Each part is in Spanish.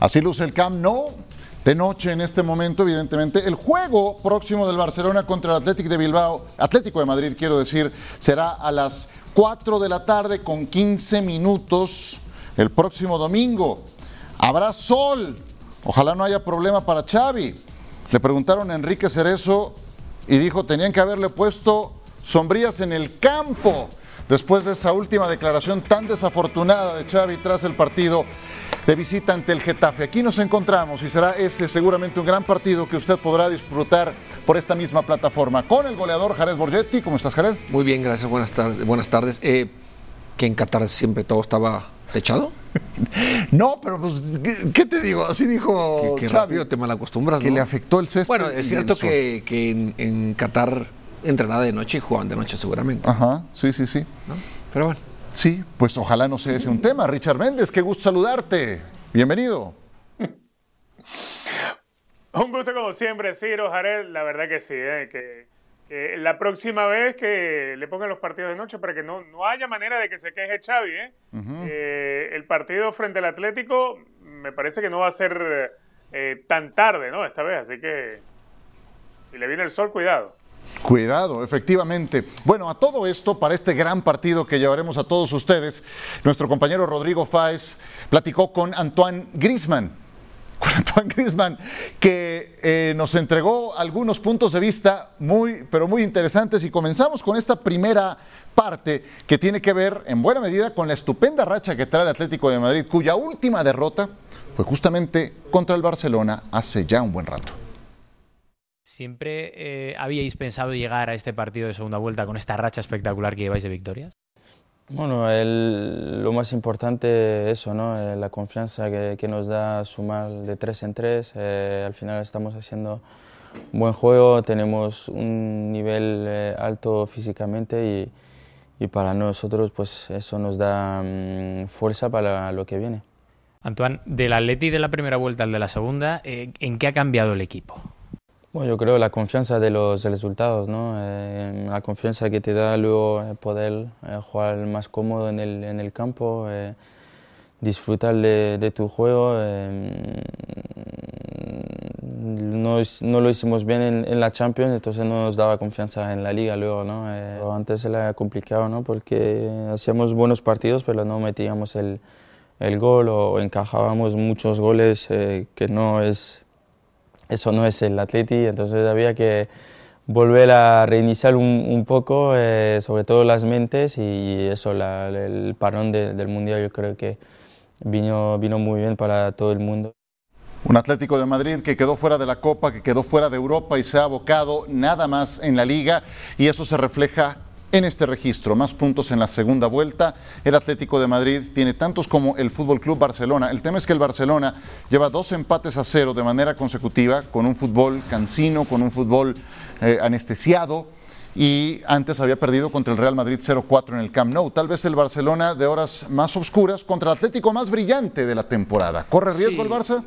Así luce el Camp Nou de noche en este momento, evidentemente. El juego próximo del Barcelona contra el Atlético de Bilbao, Atlético de Madrid, quiero decir, será a las 4 de la tarde con 15 minutos el próximo domingo. Habrá sol. Ojalá no haya problema para Xavi. Le preguntaron a Enrique Cerezo y dijo, tenían que haberle puesto sombrías en el campo después de esa última declaración tan desafortunada de Xavi tras el partido de visita ante el Getafe. Aquí nos encontramos y será ese seguramente un gran partido que usted podrá disfrutar por esta misma plataforma con el goleador Jared Borgetti. ¿Cómo estás, Jared? Muy bien, gracias. Buenas tardes. Buenas tardes. Eh, que en Qatar siempre todo estaba techado. no, pero pues, ¿qué, te digo? Así dijo. Que, rápido te malacostumbras. Que le afectó el césped. Bueno, es cierto que, en, en Qatar entrenaba de noche y jugaban de noche seguramente. Ajá, sí, sí, sí. Pero bueno. Sí, pues ojalá no sea ese un tema. Richard Méndez, qué gusto saludarte. Bienvenido. Un gusto como siempre, Ciro, Jared. La verdad que sí, ¿eh? que, la próxima vez que le pongan los partidos de noche para que no, no haya manera de que se queje Xavi. ¿eh? eh el partido frente al Atlético me parece que no va a ser eh, tan tarde, ¿no? Esta vez, así que si le viene el sol, cuidado. Cuidado, efectivamente. Bueno, a todo esto, para este gran partido que llevaremos a todos ustedes, nuestro compañero Rodrigo Fáez platicó con Antoine Grisman, con Antoine Grisman, que eh, nos entregó algunos puntos de vista muy, pero muy interesantes y comenzamos con esta primera parte que tiene que ver en buena medida con la estupenda racha que trae el Atlético de Madrid, cuya última derrota fue justamente contra el Barcelona hace ya un buen rato. ¿Siempre eh, habíais pensado llegar a este partido de segunda vuelta con esta racha espectacular que lleváis de victorias? Bueno, lo más importante es eso, ¿no? Eh, la confianza que, nos da sumar de tres en tres. Eh, al final estamos haciendo un buen juego, tenemos un nivel alto físicamente y, y, para nosotros pues eso nos da mm, fuerza para lo que viene. Antoine, del Atleti de la primera vuelta al de la segunda, ¿en qué ha cambiado el equipo? Bueno, yo creo la confianza de los resultados, ¿no? Eh, la confianza que te da luego eh, poder eh, jugar más cómodo en el, en el campo, disfrutar de, tu juego. No, no, lo hicimos bien en, la Champions, entonces no nos daba confianza en la Liga luego, ¿no? antes era complicado, ¿no? Porque hacíamos buenos partidos, pero no metíamos el, el gol o encajábamos muchos goles que no es eso no es el Atleti, entonces había que volver a reiniciar un, poco, eh, sobre todo las mentes y eso, el parón del Mundial yo creo que vino, vino muy bien para todo el mundo. Un Atlético de Madrid que quedó fuera de la Copa, que quedó fuera de Europa y se ha abocado nada más en la liga y eso se refleja en este registro. Más puntos en la segunda vuelta. El Atlético de Madrid tiene tantos como el Fútbol Club Barcelona. El tema es que el Barcelona lleva dos empates a cero de manera consecutiva, con un fútbol cansino, con un fútbol eh, anestesiado. Y antes había perdido contra el Real Madrid 0-4 en el Camp Nou. Tal vez el Barcelona de horas más oscuras contra el Atlético más brillante de la temporada. ¿Corre riesgo el Barça?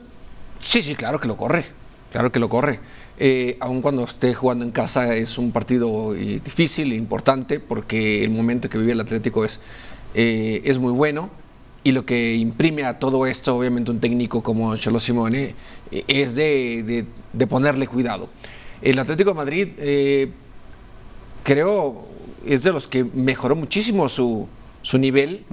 Sí, sí, claro que lo corre. Claro que lo corre. Eh, aun cuando esté jugando en casa es un partido eh, difícil e importante porque el momento que vive el Atlético es, eh, es muy bueno y lo que imprime a todo esto, obviamente un técnico como Cholo Simone, es de, ponerle cuidado. El Atlético de Madrid creo es de los que mejoró muchísimo su, su nivel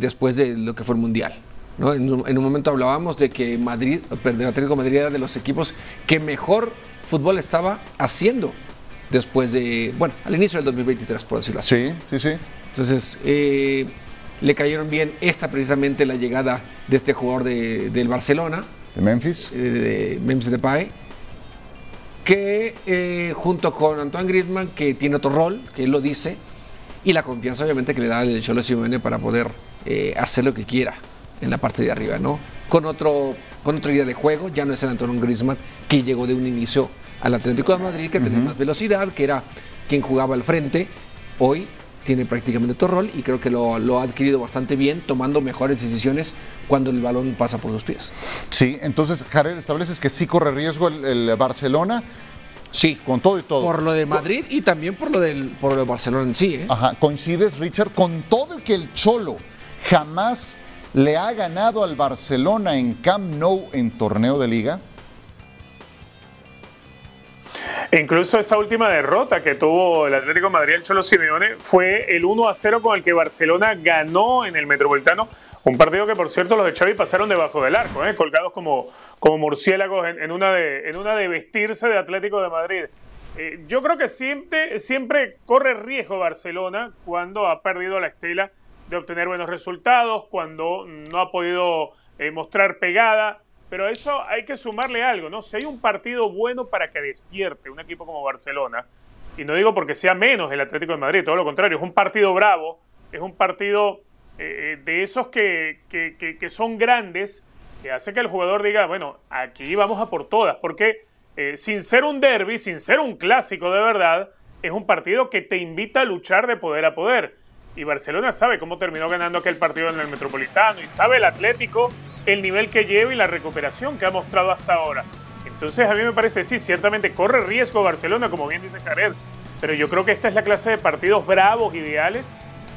después de lo que fue el Mundial. En, un, momento hablábamos de que Madrid, el Atlético de Madrid era de los equipos que mejor fútbol estaba haciendo después de, bueno, al inicio del 2023, por decirlo así. Sí, sí, sí. Entonces, eh, le cayeron bien esta precisamente la llegada de este jugador de, del Barcelona. De Memphis. Eh, de, Memphis Depay. Que eh, junto con Antoine Griezmann, que tiene otro rol, que él lo dice, y la confianza obviamente que le da el Cholo Simeone para poder hacer lo que quiera en la parte de arriba, ¿no? Con otro con otra idea de juego. Ya no es el Antonio Griezmann que llegó de un inicio al Atlético de Madrid, que tenía más velocidad, que era quien jugaba al frente. Hoy tiene prácticamente todo rol y creo que lo, ha adquirido bastante bien, tomando mejores decisiones cuando el balón pasa por sus pies. Sí, entonces Jared, estableces que sí corre riesgo el, Barcelona. Sí. Con todo y todo. Por lo de Madrid y también por lo, del, por lo de Barcelona en sí. ¿eh? Ajá. ¿Coincides, Richard, con todo que el Cholo jamás le ha ganado al Barcelona en Camp Nou en torneo de liga? Incluso esa última derrota que tuvo el Atlético Madrid el Cholo Simeone fue el 1 a 0 con el que Barcelona ganó en el Metropolitano. Un partido que, por cierto, los de Xavi pasaron debajo del arco, ¿eh? colgados como, como murciélagos en, una de, en una de vestirse de Atlético de Madrid. Eh, yo creo que siempre, siempre corre riesgo Barcelona cuando ha perdido la estela de obtener buenos resultados, cuando no ha podido eh, mostrar pegada. Pero a eso hay que sumarle algo, ¿no? Si hay un partido bueno para que despierte un equipo como Barcelona, y no digo porque sea menos el Atlético de Madrid, todo lo contrario, es un partido bravo, es un partido eh, de esos que, que, son grandes, que hace que el jugador diga, bueno, aquí vamos a por todas, porque eh, sin ser un derby, sin ser un clásico de verdad, es un partido que te invita a luchar de poder a poder. Y Barcelona sabe cómo terminó ganando aquel partido en el Metropolitano y sabe el Atlético el nivel que lleva y la recuperación que ha mostrado hasta ahora. Entonces a mí me parece, sí, ciertamente corre riesgo Barcelona, como bien dice Jared, pero yo creo que esta es la clase de partidos bravos, ideales,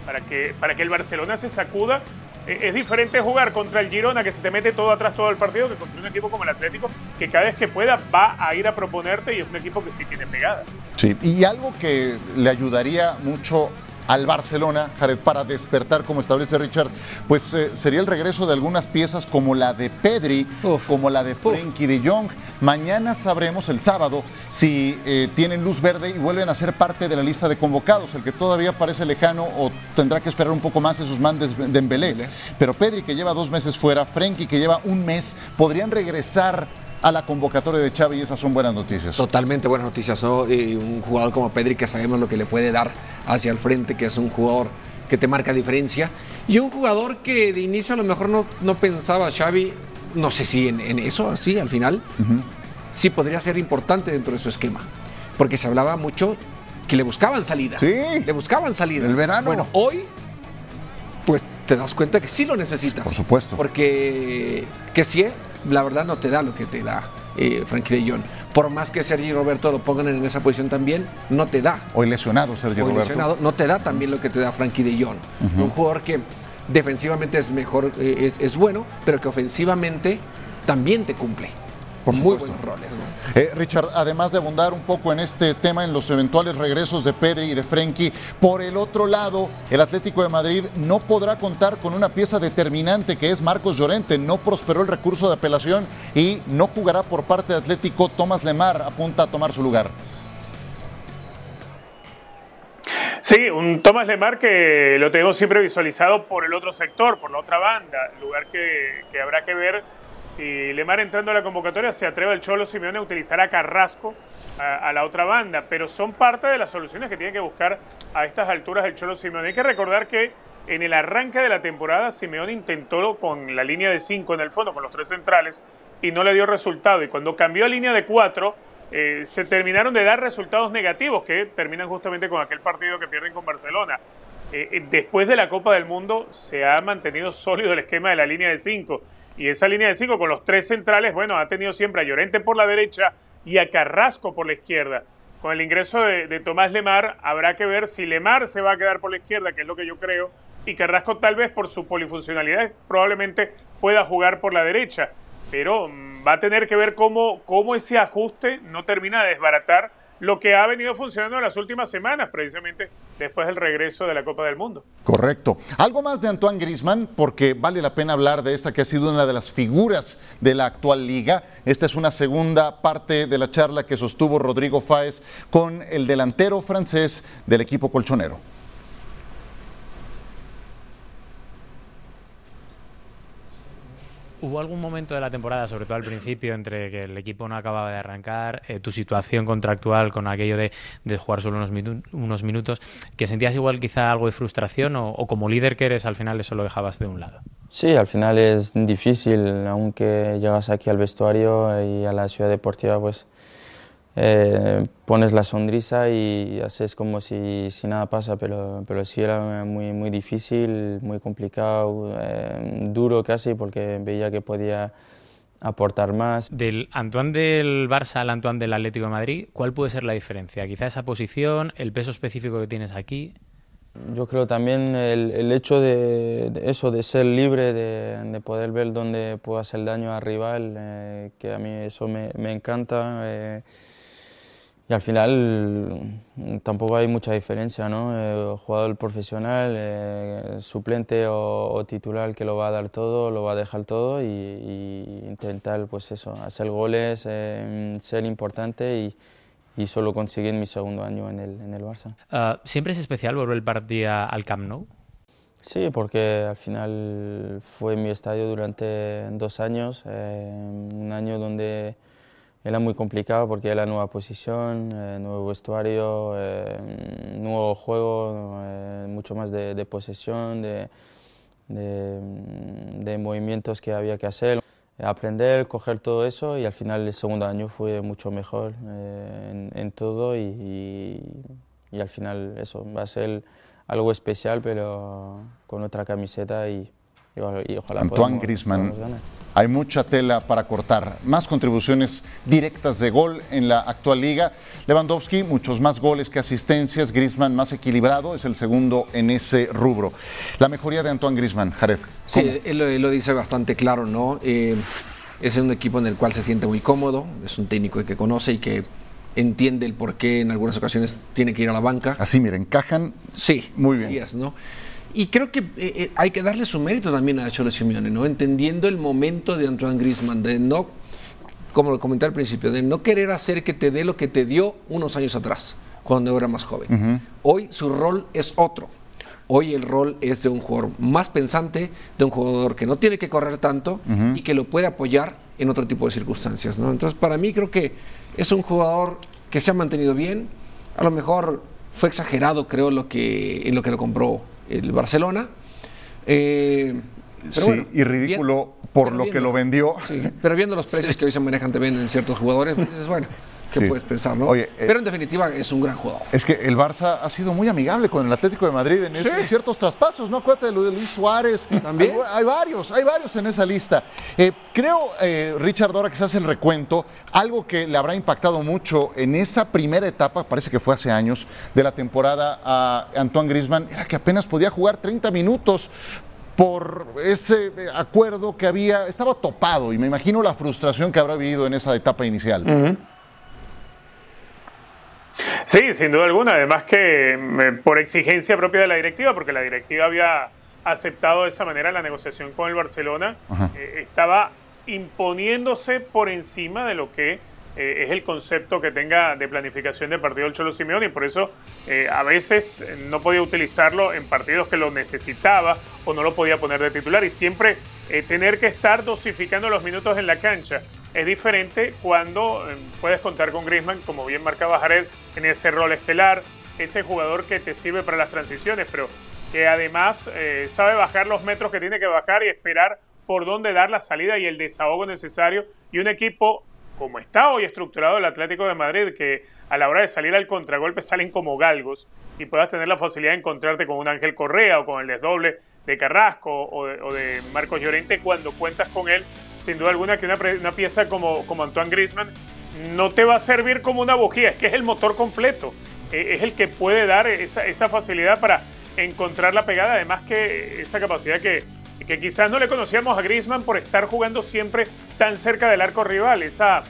para que, para que el Barcelona se sacuda. E, es diferente jugar contra el Girona, que se te mete todo atrás todo el partido, que contra un equipo como el Atlético, que cada vez que pueda va a ir a proponerte y es un equipo que sí tiene pegada. Sí, y algo que le ayudaría mucho al Barcelona, Jared, para despertar, como establece Richard, pues eh, sería el regreso de algunas piezas como la de Pedri, como la de Frenkie de Jong. Mañana sabremos, el sábado, si eh, tienen luz verde y vuelven a ser parte de la lista de convocados. El que todavía parece lejano o tendrá que esperar un poco más es Usman Dembélé. Pero Pedri, que lleva dos meses fuera, Frenkie, que lleva un mes, podrían regresar a la convocatoria de Xavi y esas son buenas noticias. Totalmente buenas noticias, ¿no? Y un jugador como Pedri que sabemos lo que le puede dar hacia el frente, que es un jugador que te marca diferencia. Y un jugador que de inicio a lo mejor no, no pensaba Xavi, no sé si en, eso, así al final, sí podría ser importante dentro de su esquema. Porque se hablaba mucho que le buscaban salida. Sí. Le buscaban salida. El verano. Bueno, hoy, pues te das cuenta que sí lo necesitas. Por supuesto. Porque que sí, la verdad no te da lo que te da eh, Frankie de Jong. Por más que Sergi Roberto lo pongan en esa posición también, no te da. Hoy lesionado Sergi Hoy Roberto. Lesionado, no te da también lo que te da Frankie de Jong. Un jugador que defensivamente es mejor, eh, es bueno, pero que ofensivamente también te cumple muy buenos roles. Eh, Richard, además de abundar un poco en este tema, en los eventuales regresos de Pedri y de Frenkie, por el otro lado, el Atlético de Madrid no podrá contar con una pieza determinante que es Marcos Llorente. No prosperó el recurso de apelación y no jugará por parte de Atlético. Tomás Lemar apunta a tomar su lugar. Sí, un Tomás Lemar que lo tenemos siempre visualizado por el otro sector, por la otra banda, lugar que, que habrá que ver si Lemar entrando a la convocatoria se atreve el Cholo Simeone a utilizar a Carrasco a, la otra banda, pero son parte de las soluciones que tiene que buscar a estas alturas el Cholo Simeone. Hay que recordar que en el arranque de la temporada Simeone intentó con la línea de 5 en el fondo, con los tres centrales, y no le dio resultado. Y cuando cambió a línea de 4, eh, se terminaron de dar resultados negativos que terminan justamente con aquel partido que pierden con Barcelona. Eh, eh, después de la Copa del Mundo se ha mantenido sólido el esquema de la línea de 5 y esa línea de cinco con los tres centrales, bueno, ha tenido siempre a Llorente por la derecha y a Carrasco por la izquierda. Con el ingreso de, Tomás Lemar, habrá que ver si Lemar se va a quedar por la izquierda, que es lo que yo creo, y Carrasco tal vez por su polifuncionalidad probablemente pueda jugar por la derecha. Pero mm, va a tener que ver cómo, cómo ese ajuste no termina de desbaratar lo que ha venido funcionando en las últimas semanas, precisamente después del regreso de la Copa del Mundo. Correcto. Algo más de Antoine Grisman, porque vale la pena hablar de esta que ha sido una de las figuras de la actual liga. Esta es una segunda parte de la charla que sostuvo Rodrigo Fáez con el delantero francés del equipo colchonero. ¿Hubo algún momento de la temporada, sobre todo al principio, entre que el equipo no acababa de arrancar, eh, tu situación contractual con aquello de, jugar solo unos, unos, minutos, que sentías igual quizá algo de frustración o, como líder que eres al final eso lo dejabas de un lado? Sí, al final es difícil, aunque llegas aquí al vestuario y a la ciudad deportiva, pues eh, pones la sonrisa y haces como si, si, nada pasa, pero, pero sí era muy, muy difícil, muy complicado, eh, duro casi, porque veía que podía aportar más. Del Antoine del Barça al Antoine del Atlético de Madrid, ¿cuál puede ser la diferencia? Quizá esa posición, el peso específico que tienes aquí. Yo creo también el, el hecho de, eso, de ser libre, de, de, poder ver dónde puedo hacer daño al rival, eh, que a mí eso me, me encanta. Eh, y al final tampoco hay mucha diferencia, ¿no? Eh, jugador profesional, eh, suplente o, o, titular que lo va a dar todo, lo va a dejar todo y, y intentar, pues eso, hacer goles, eh, ser importante y, y solo conseguir mi segundo año en el, en el Barça. Uh, ¿Siempre es especial volver el partido al Camp Nou? Sí, porque al final fue mi estadio durante dos años, eh, un año donde era muy complicado porque era nueva posición, eh, nuevo vestuario, eh, nuevo juego, eh, mucho más de, de posesión, de, movimientos que había que hacer. Aprender, coger todo eso y al final el segundo año fue mucho mejor en, en, todo y, y, y, al final eso va a ser algo especial pero con otra camiseta y, y ojalá Antoine ganar. Hay mucha tela para cortar. Más contribuciones directas de gol en la actual liga. Lewandowski, muchos más goles que asistencias. Griezmann más equilibrado, es el segundo en ese rubro. La mejoría de Antoine Griezmann, Jared. ¿cómo? Sí, él, él, lo dice bastante claro, ¿no? Eh, es un equipo en el cual se siente muy cómodo, es un técnico que conoce y que entiende el por qué en algunas ocasiones tiene que ir a la banca. Así, mira, encajan sí, muy bien. Así es, ¿no? Y creo que eh, hay que darle su mérito también a Cholo Simeone, ¿no? Entendiendo el momento de Antoine Griezmann, de no, como lo comenté al principio, de no querer hacer que te dé lo que te dio unos años atrás, cuando era más joven. Uh -huh. Hoy su rol es otro. Hoy el rol es de un jugador más pensante, de un jugador que no tiene que correr tanto uh -huh. y que lo puede apoyar en otro tipo de circunstancias, ¿no? Entonces, para mí creo que es un jugador que se ha mantenido bien. A lo mejor fue exagerado, creo, lo que, en lo que lo compró el Barcelona. Eh, sí, bueno, y ridículo bien, por lo viendo, que lo vendió. Sí, pero viendo los precios sí. que hoy se manejan también en ciertos jugadores, pues dices, bueno, ¿qué sí. puedes pensar, no? Oye, eh, pero en definitiva es un gran jugador. Es que el Barça ha sido muy amigable con el Atlético de Madrid en, ciertos traspasos, ¿no? Acuérdate de lo de Luis Suárez. También. Hay, hay varios, hay varios en esa lista. Eh, creo, eh, Richard, ahora que se hace el recuento, algo que le habrá impactado mucho en esa primera etapa, parece que fue hace años, de la temporada a Antoine Griezmann, era que apenas podía jugar 30 minutos por ese acuerdo que había, estaba topado y me imagino la frustración que habrá vivido en esa etapa inicial. Uh -huh. Sí, sin duda alguna, además que por exigencia propia de la directiva, porque la directiva había aceptado de esa manera la negociación con el Barcelona, eh, estaba imponiéndose por encima de lo que eh, es el concepto que tenga de planificación de partido el Cholo Simeone y por eso eh, a veces no podía utilizarlo en partidos que lo necesitaba o no lo podía poner de titular y siempre eh, tener que estar dosificando los minutos en la cancha. Es diferente cuando puedes contar con Griezmann, como bien marcaba Jared, en ese rol estelar, ese jugador que te sirve para las transiciones, pero que además sabe bajar los metros que tiene que bajar y esperar por dónde dar la salida y el desahogo necesario y un equipo como está hoy estructurado el Atlético de Madrid, que a la hora de salir al contragolpe salen como galgos y puedas tener la facilidad de encontrarte con un Ángel Correa o con el desdoble de Carrasco o de, Marcos Llorente cuando cuentas con él, sin duda alguna que una, pieza como, como Antoine Griezmann no te va a servir como una bujía, es que es el motor completo, eh, es el que puede dar esa, esa facilidad para encontrar la pegada, además que esa capacidad que, que quizás no le conocíamos a Griezmann por estar jugando siempre tan cerca del arco rival, esa,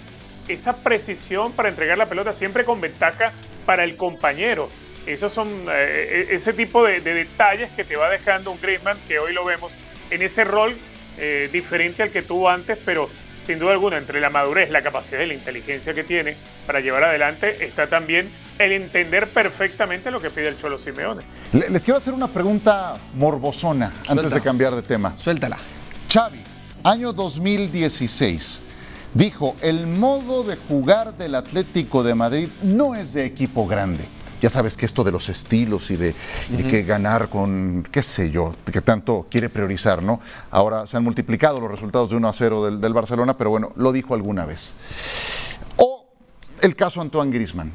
esa precisión para entregar la pelota siempre con ventaja para el compañero. Esos son eh, ese tipo de, de, detalles que te va dejando un Griezmann que hoy lo vemos en ese rol eh, diferente al que tuvo antes, pero sin duda alguna entre la madurez, la capacidad y la inteligencia que tiene para llevar adelante está también el entender perfectamente lo que pide el Cholo Simeone. Les quiero hacer una pregunta morbosona Suéltala. antes de cambiar de tema. Suéltala. Xavi, año 2016, dijo, el modo de jugar del Atlético de Madrid no es de equipo grande. Ya sabes que esto de los estilos y de, uh -huh. y que ganar con, qué sé yo, que tanto quiere priorizar, ¿no? Ahora se han multiplicado los resultados de 1 a 0 del, del Barcelona, pero bueno, lo dijo alguna vez. O el caso Antoine Griezmann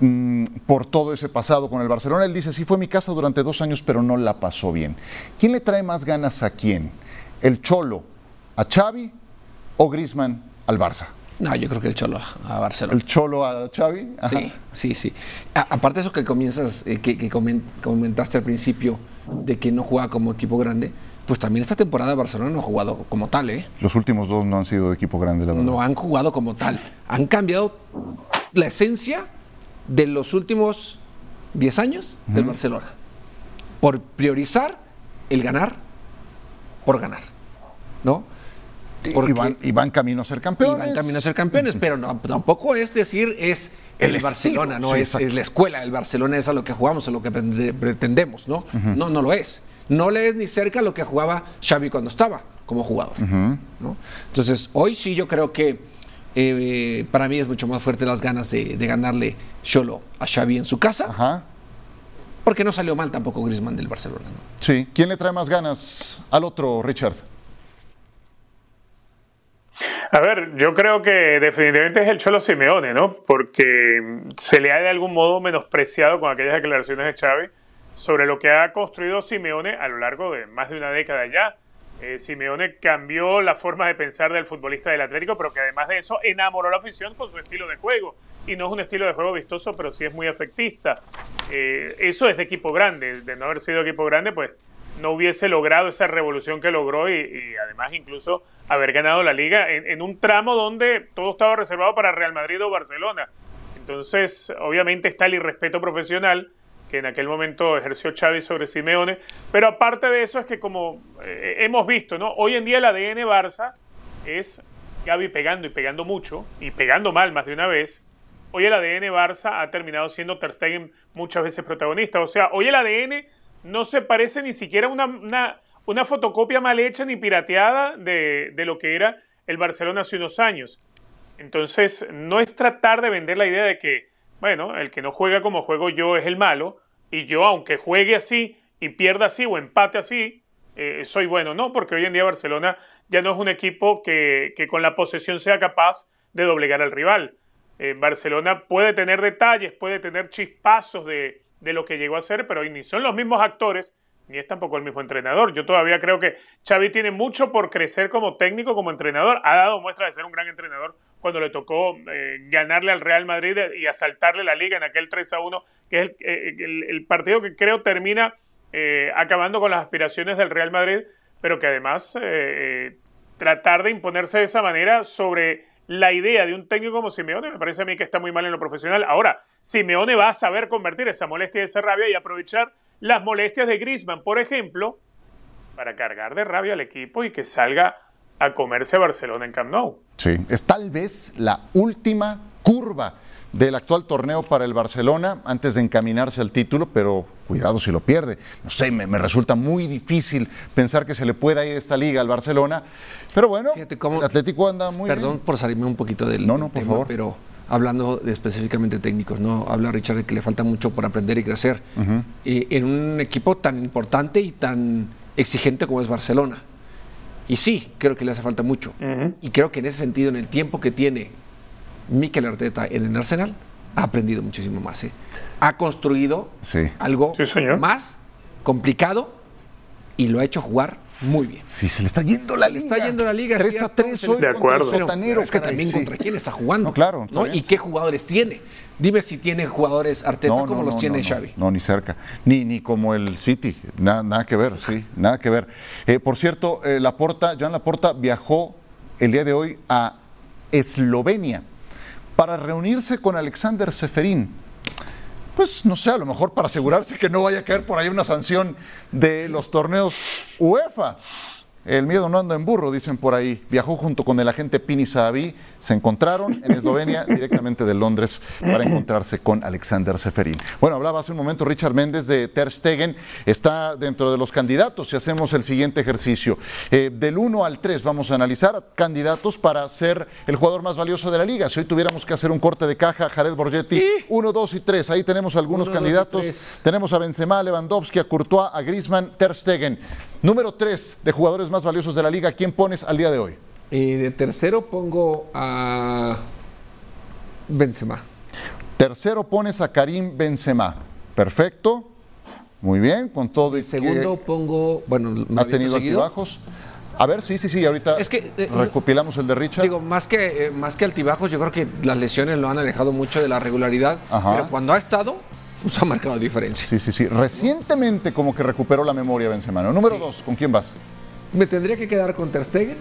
mm, por todo ese pasado con el Barcelona. Él dice, sí fue mi casa durante dos años, pero no la pasó bien. ¿Quién le trae más ganas a quién? ¿El Cholo a Xavi o Griezmann al Barça? No, yo creo que el Cholo a Barcelona. ¿El Cholo a Xavi? Ajá. Sí, sí, sí. A- aparte de eso que comienzas, eh, que, que comen- comentaste al principio de que no juega como equipo grande, pues también esta temporada Barcelona no ha jugado como tal, ¿eh? Los últimos dos no han sido de equipo grande, la verdad. No han jugado como tal. Han cambiado la esencia de los últimos 10 años del Barcelona. Por priorizar el ganar por ganar. ¿No? Y- porque- y, van, y van camino a ser Y campeones. van camino a ser campeones, pero no, tampoco es decir es El el, Barcelona, no sí, es, es la escuela, el Barcelona es a lo que jugamos, a lo que pretendemos, ¿no? No, no lo es. No le es ni cerca a lo que jugaba Xavi cuando estaba como jugador. ¿no? Entonces, hoy sí yo creo que eh, para mí es mucho más fuerte las ganas de, de ganarle Cholo a Xavi en su casa, Ajá. porque no salió mal tampoco Griezmann del Barcelona. ¿no? Sí. ¿Quién le trae más ganas al otro, Richard? A ver, yo creo que definitivamente es el Cholo Simeone, ¿no? Porque se le ha de algún modo menospreciado con aquellas declaraciones de Xavi sobre lo que ha construido Simeone a lo largo de más de una década ya. Eh, Simeone cambió la forma de pensar del futbolista del Atlético, pero que además de eso enamoró a la afición con su estilo de juego. Y no es un estilo de juego vistoso, pero sí es muy efectista. Eh, eso es de equipo grande. De no haber sido equipo grande, pues no hubiese logrado esa revolución que logró y, además incluso haber ganado la liga en, en un tramo donde todo estaba reservado para Real Madrid o Barcelona. Entonces, obviamente está el irrespeto profesional en aquel momento ejerció Xavi sobre Simeone, pero aparte de eso es que como eh, hemos visto, ¿no? Hoy en día el ADN Barça es Gaby pegando y pegando mucho y pegando mal más de una vez. Hoy el ADN Barça ha terminado siendo Ter Stegen muchas veces protagonista. O sea, hoy el ADN no se parece ni siquiera a una, una, una fotocopia mal hecha ni pirateada de, de lo que era el Barcelona hace unos años. Entonces, no es tratar de vender la idea de que, bueno, el que no juega como juego yo es el malo, y yo, aunque juegue así y pierda así o empate así, eh, soy bueno. No, porque hoy en día Barcelona ya no es un equipo que, que con la posesión sea capaz de doblegar al rival. Eh, Barcelona puede tener detalles, puede tener chispazos de, de lo que llegó a ser, pero hoy ni son los mismos actores, ni es tampoco el mismo entrenador. Yo todavía creo que Xavi tiene mucho por crecer como técnico, como entrenador. Ha dado muestra de ser un gran entrenador cuando le tocó eh, ganarle al Real Madrid y asaltarle la liga en aquel 3 a 1, que es el, eh, el, partido que creo termina eh, acabando con las aspiraciones del Real Madrid, pero que además eh, tratar de imponerse de esa manera sobre la idea de un técnico como Simeone me parece a mí que está muy mal en lo profesional. Ahora, Simeone va a saber convertir esa molestia y esa rabia y aprovechar las molestias de Griezmann, por ejemplo, para cargar de rabia al equipo y que salga a comerse a Barcelona en Camp Nou. Sí, es tal vez la última curva del actual torneo para el Barcelona antes de encaminarse al título, pero cuidado si lo pierde. No sé, me, me resulta muy difícil pensar que se le pueda ir esta liga al Barcelona, pero bueno, cómo, el Atlético anda muy Perdón bien. por salirme un poquito del, no, no, por tema, favor. pero hablando de específicamente técnicos, ¿no? Habla Richard de que le falta mucho por aprender y crecer uh -huh. eh, en un equipo tan importante y tan exigente como es Barcelona. Y sí, creo que le hace falta mucho. Uh -huh. Y creo que en ese sentido, en el tiempo que tiene Mikel Arteta en el Arsenal, ha aprendido muchísimo más. ¿eh? Ha construido sí. algo sí, más complicado y lo ha hecho jugar muy bien. Sí, se le está yendo la liga. Se está yendo la liga. 3 a 3 hoy de acuerdo. contra el sotanero, pero es que caray, también sí. contra quién está jugando. No, claro. ¿no? ¿Y qué jugadores tiene? Dime si tiene jugadores Arteta no, como no, los no, tiene Xavi. No, ni cerca. Ni, ni como el City. Nada, nada que ver, sí. Nada que ver. Eh, por cierto, eh, Laporta, Joan Laporta viajó el día de hoy a Eslovenia para reunirse con Alexander Seferín. Pues no sé, a lo mejor para asegurarse que no vaya a caer por ahí una sanción de los torneos UEFA. El miedo no anda en burro, dicen por ahí. Viajó junto con el agente Pini Sahabi. Se encontraron en Eslovenia, directamente de Londres, para encontrarse con Alexander Seferín. Bueno, hablaba hace un momento Richard Méndez de Ter Stegen. Está dentro de los candidatos si hacemos el siguiente ejercicio. Eh, del 1 al 3 vamos a analizar candidatos para ser el jugador más valioso de la liga. Si hoy tuviéramos que hacer un corte de caja, Jared Borgetti, 1, 2 y 3. Ahí tenemos algunos Uno, candidatos. dos tenemos a Benzema, a Lewandowski, a Courtois, a Griezmann, Ter Stegen. Número 3 de jugadores más valiosos de la liga, ¿quién pones al día de hoy? De tercero pongo a Benzema. Tercero pones a Karim Benzema. Perfecto. Muy bien, con todo y Segundo pongo, bueno, ha tenido seguido, altibajos. A ver, sí, sí, sí, ahorita Es que, eh, recopilamos el de Richard. Digo, más que, eh, más que altibajos, yo creo que las lesiones lo han alejado mucho de la regularidad. Ajá. Pero cuando ha estado, pues ha marcado diferencia. Sí, sí, sí. Recientemente como que recuperó la memoria Benzema. ¿no? Número dos, ¿con quién vas? Me tendría que quedar con Ter Stegen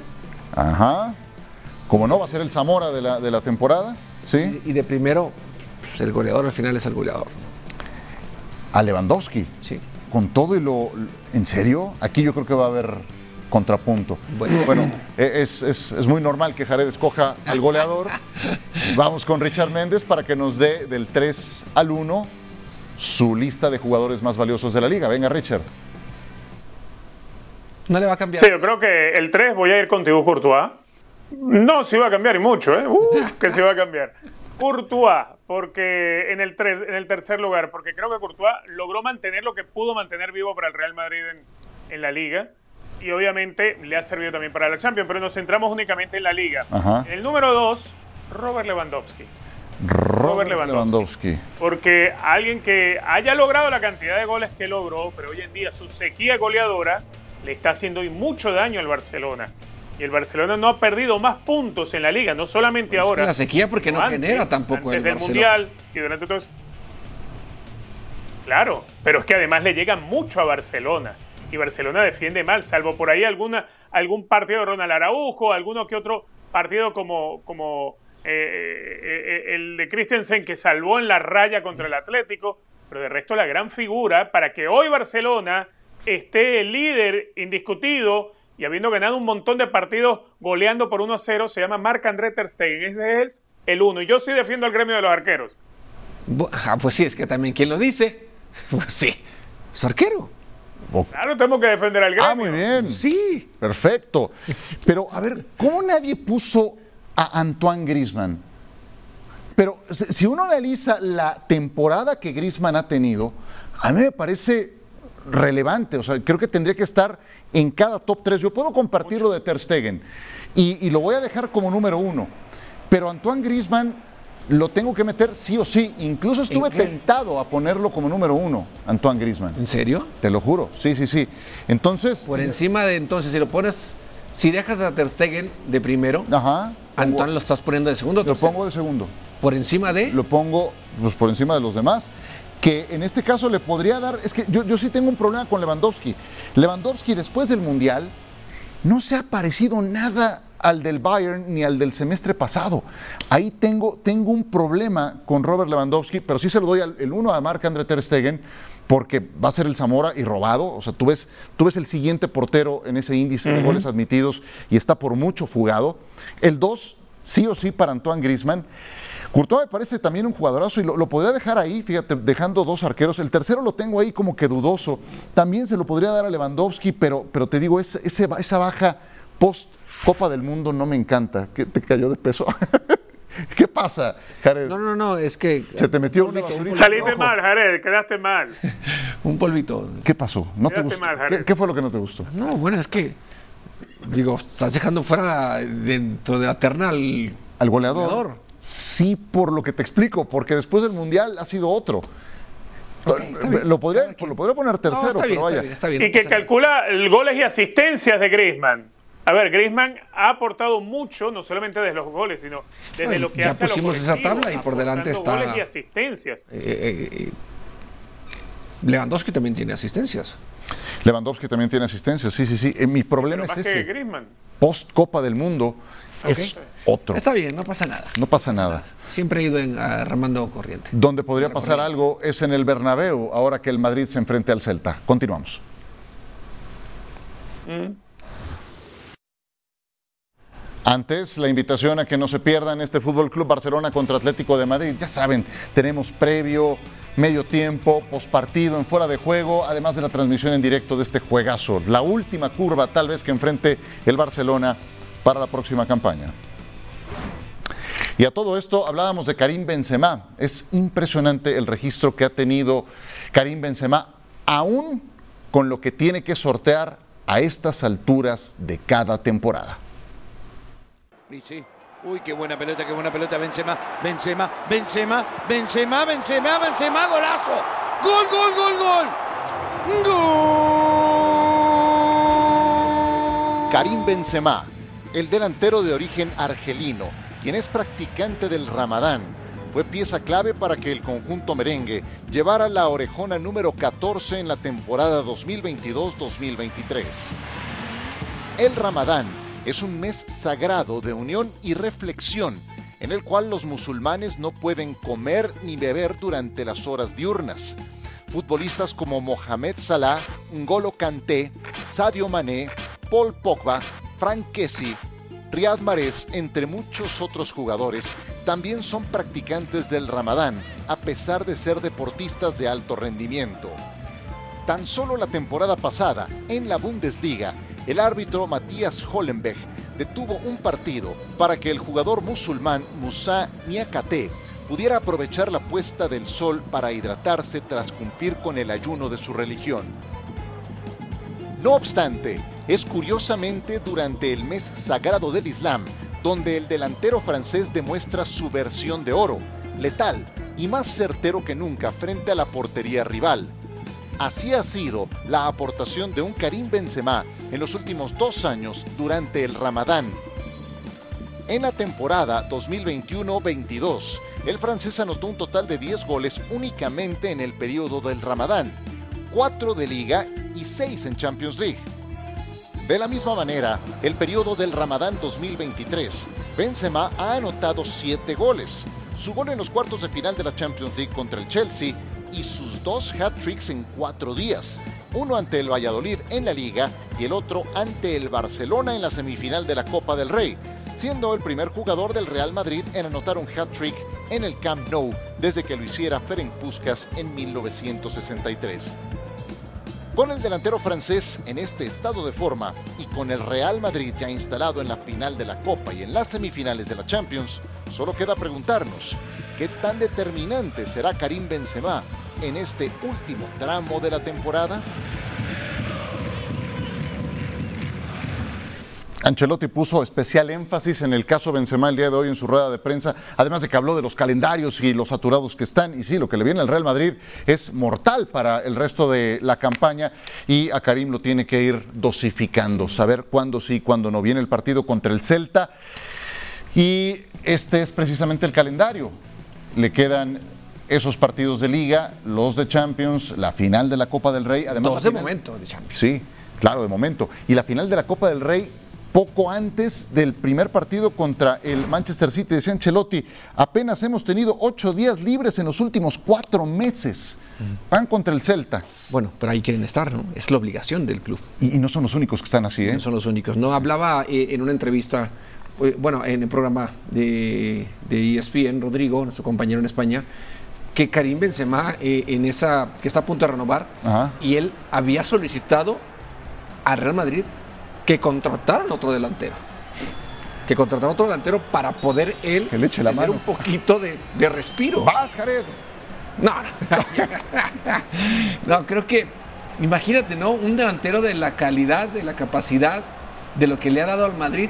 Ajá. Como no, va a ser el Zamora de la, de la temporada. Sí. y de primero, pues, el goleador al final es el goleador. A Lewandowski. Sí. Con todo y lo... ¿En serio? Aquí yo creo que va a haber contrapunto. Bueno. Bueno, e- es, es- es muy normal que Jared escoja al goleador. Vamos con Richard Méndez para que nos dé del 3 al 1 su lista de jugadores más valiosos de la liga. Venga, Richard. No le va a cambiar. Sí, yo creo que el 3 voy a ir contigo, Courtois. No, sí va a cambiar y mucho, ¿eh? Uf, que sí va a cambiar. Courtois, porque en el, tres- en el tercer lugar, porque creo que Courtois logró mantener lo que pudo mantener vivo para el Real Madrid en, en la liga. Y obviamente le ha servido también para la Champions, pero nos centramos únicamente en la liga. Ajá. En el número 2, Robert Lewandowski. Robert Lewandowski. Lewandowski. Porque alguien que haya logrado la cantidad de goles que logró, pero hoy en día su sequía goleadora le está haciendo hoy mucho daño al Barcelona. Y el Barcelona no ha perdido más puntos en la liga, no solamente ahora. la sequía porque no genera tampoco antes el del Barcelona. Mundial y durante todo eso. Claro, pero es que además le llega mucho a Barcelona. Y Barcelona defiende mal, salvo por ahí alguna, algún partido de Ronald Araujo, alguno que otro partido como, como eh, eh, eh, el de Christensen que salvó en la raya contra el Atlético. Pero de resto la gran figura para que hoy Barcelona esté el líder indiscutido y habiendo ganado un montón de partidos goleando por 1-0 se llama Marc-André Ter Stegen. Ese es el uno. Y yo sí defiendo al gremio de los arqueros. Ah, pues sí, es que también, ¿quién lo dice? Pues sí, es arquero. Claro, tenemos que defender al gremio. Ah, muy bien. Sí. Perfecto. Pero, a ver, ¿cómo nadie puso a Antoine Grisman? Pero si uno analiza la temporada que Grisman ha tenido, a mí me parece relevante. O sea, creo que tendría que estar en cada top 3. Yo puedo compartir lo de Ter Stegen y, y lo voy a dejar como número uno. Pero Antoine Grisman lo tengo que meter sí o sí. Incluso estuve tentado a ponerlo como número uno, Antoine Grisman. ¿En serio? Te lo juro, sí, sí, sí. Entonces, Por encima de entonces, si lo pones, si dejas a Ter Stegen de primero, ajá, Antoine lo estás poniendo de segundo. lo tercero. pongo de segundo. Por encima de. Lo pongo pues, por encima de los demás. Que en este caso le podría dar. Es que yo, yo sí tengo un problema con Lewandowski. Lewandowski, después del Mundial, no se ha parecido nada al del Bayern ni al del semestre pasado. Ahí tengo, tengo un problema con Robert Lewandowski, pero sí se lo doy al, el uno a Marc-André Ter Stegen, porque va a ser el Zamora y robado. O sea, tú ves, tú ves el siguiente portero en ese índice de goles admitidos y está por mucho fugado. El 2, sí o sí, para Antoine Griezmann. Courtois me parece también un jugadorazo y lo, lo podría dejar ahí, fíjate, dejando dos arqueros. El tercero lo tengo ahí como que dudoso. También se lo podría dar a Lewandowski, pero, pero te digo, ese esa baja post Copa del Mundo no me encanta. ¿Qué te cayó de peso? ¿Qué pasa, Jared? No, no, no, es que. Se te metió una un. Saliste mal, Jared, quedaste mal. Un polvito. ¿Qué pasó? ¿No te Quédate gustó? mal, Jared. ¿Qué, qué fue lo que no te gustó? No, bueno, es que. Digo, estás dejando fuera dentro de la terna al. Al goleador. Goleador. Sí, por lo que te explico, porque después del Mundial ha sido otro. Lo, podría, lo podría poner No, tercero, bien, pero vaya. está bien, está bien. Y que calcula goles y asistencias de Griezmann. A ver, Griezmann ha aportado mucho, no solamente desde los goles, sino desde Ay, lo que ya hace a lo pusimos esa colectivo, tabla y por delante está- goles y asistencias. Eh, eh, eh, Lewandowski también tiene asistencias. Lewandowski también tiene asistencia, sí, sí, sí. Eh, mi problema Pero es ese. Griezmann. Post Copa del Mundo es otro. Está bien, no pasa nada. No pasa nada. Siempre he ido en, remando corriente. Donde podría pasar algo es en el Bernabéu, ahora que el Madrid se enfrente al Celta. Continuamos. Antes, la invitación a que no se pierdan este Fútbol Club Barcelona contra Atlético de Madrid. Ya saben, tenemos previo, medio tiempo, pospartido, en fuera de juego, además de la transmisión en directo de este juegazo. La última curva, tal vez, que enfrente el Barcelona para la próxima campaña. Y a todo esto hablábamos de Karim Benzema. Es impresionante el registro que ha tenido Karim Benzema, aún con lo que tiene que sortear a estas alturas de cada temporada. Y sí. Uy, qué buena pelota, qué buena pelota. Benzema, Benzema, Benzema, Benzema, Benzema, Benzema, golazo. Gol, gol, gol, gol. Gol. Karim Benzema, el delantero de origen argelino, quien es practicante del Ramadán, fue pieza clave para que el conjunto merengue llevara la orejona número 14 en la temporada 2022-2023. El Ramadán es un mes sagrado de unión y reflexión en el cual los musulmanes no pueden comer ni beber durante las horas diurnas. Futbolistas como Mohamed Salah, Ngolo Kanté, Sadio Mané, Paul Pogba, Frank Kessie, Riyad Mahrez, entre muchos otros jugadores, también son practicantes del Ramadán, a pesar de ser deportistas de alto rendimiento. Tan solo la temporada pasada, en la Bundesliga, el árbitro Matías Hollenbeck detuvo un partido para que el jugador musulmán Musa Niakate pudiera aprovechar la puesta del sol para hidratarse tras cumplir con el ayuno de su religión. No obstante, es curiosamente durante el mes sagrado del Islam donde el delantero francés demuestra su versión de oro, letal y más certero que nunca frente a la portería rival. Así ha sido la aportación de un Karim Benzema en los últimos dos años durante el Ramadán. En la temporada 2021-22, el francés anotó un total de 10 goles únicamente en el periodo del Ramadán, 4 de liga y 6 en Champions League. De la misma manera, el periodo del Ramadán 2023, Benzema ha anotado 7 goles, su gol en los cuartos de final de la Champions League contra el Chelsea y sus dos hat-tricks en cuatro días, uno ante el Valladolid en la liga y el otro ante el Barcelona en la semifinal de la Copa del Rey, siendo el primer jugador del Real Madrid en anotar un hat-trick en el Camp Nou desde que lo hiciera Ferenc Puskas en 1963. Con el delantero francés en este estado de forma y con el Real Madrid ya instalado en la final de la Copa y en las semifinales de la Champions, solo queda preguntarnos, ¿qué tan determinante será Karim Benzema en este último tramo de la temporada? Ancelotti puso especial énfasis en el caso Benzema el día de hoy en su rueda de prensa, además de que habló de los calendarios y los saturados que están. Y sí, lo que le viene al Real Madrid es mortal para el resto de la campaña y a Karim lo tiene que ir dosificando, saber cuándo sí, cuándo no. Viene el partido contra el Celta y este es precisamente el calendario. Le quedan esos partidos de liga, los de Champions, la final de la Copa del Rey. Además, Dos de final- momento de Champions. Sí, claro, de momento. Y la final de la Copa del Rey poco antes del primer partido contra el Manchester City. Decía Ancelotti, apenas hemos tenido ocho días libres en los últimos cuatro meses. Van contra el Celta. Bueno, pero ahí quieren estar, ¿no? Es la obligación del club. Y, y no son los únicos que están así, ¿eh? No son los únicos. No hablaba eh, en una entrevista, eh, bueno, en el programa de, de ESPN, Rodrigo, nuestro compañero en España, que Karim Benzema eh, en esa que está a punto de renovar Ajá. y él había solicitado al Real Madrid que contrataran otro delantero. Que contrataran otro delantero para poder él Que le eche la tener mano. un poquito de, de respiro. ¡Vas, Jared! No, no. no, creo que, imagínate, ¿no? Un delantero de la calidad, de la capacidad, de lo que le ha dado al Madrid.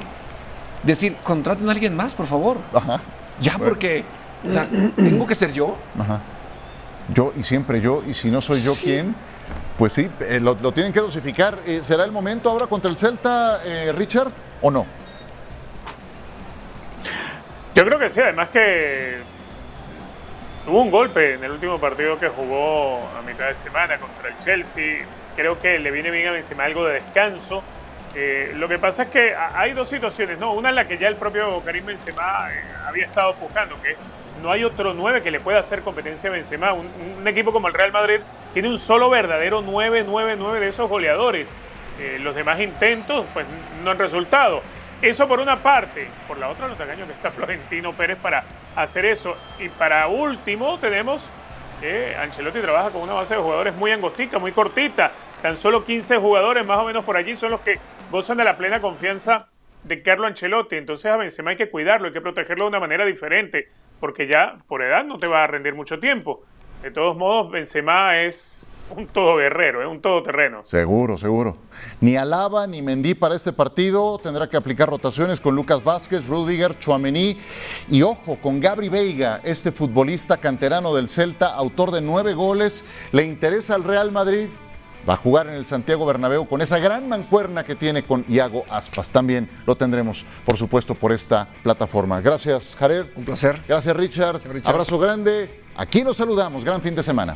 Decir, contraten a alguien más, por favor. Ajá. Ya, Bueno. porque, o sea, tengo que ser yo. Ajá. Yo y siempre yo, y si no soy yo, ¿quién? Pues sí, eh, lo, lo tienen que dosificar. Eh, ¿Será el momento ahora contra el Celta, eh, Richard, o no? Yo creo que sí, además que tuvo un golpe en el último partido que jugó a mitad de semana contra el Chelsea. Creo que le viene bien a Benzema algo de descanso. Eh, lo que pasa es que ha- hay dos situaciones, ¿no? Una en la que ya el propio Karim Benzema había estado pujando, que no hay otro 9 que le pueda hacer competencia a Benzema. Un, equipo como el Real Madrid tiene un solo verdadero 9-9-9 de esos goleadores. Eh, los demás intentos, pues, no han resultado. Eso por una parte. Por la otra, los engaño que está Florentino Pérez para hacer eso. Y para último, tenemos que Ancelotti trabaja con una base de jugadores muy angostica, muy cortita. Tan solo 15 jugadores, más o menos por allí, son los que gozan de la plena confianza de Carlo Ancelotti. Entonces a Benzema hay que cuidarlo, hay que protegerlo de una manera diferente, porque ya por edad no te va a rendir mucho tiempo. De todos modos, Benzema es un todo guerrero, es un todoterreno. Seguro, seguro. Ni Alaba ni Mendy para este partido. Tendrá que aplicar rotaciones con Lucas Vázquez, Rudiger, Chuamení y ojo con Gabri Veiga, este futbolista canterano del Celta, autor de nueve goles. ¿Le interesa al Real Madrid? Va a jugar en el Santiago Bernabéu con esa gran mancuerna que tiene con Iago Aspas. También lo tendremos, por supuesto, por esta plataforma. Gracias, Jared. Un placer. Gracias, Richard. Richard. Abrazo grande. Aquí nos saludamos. Gran fin de semana.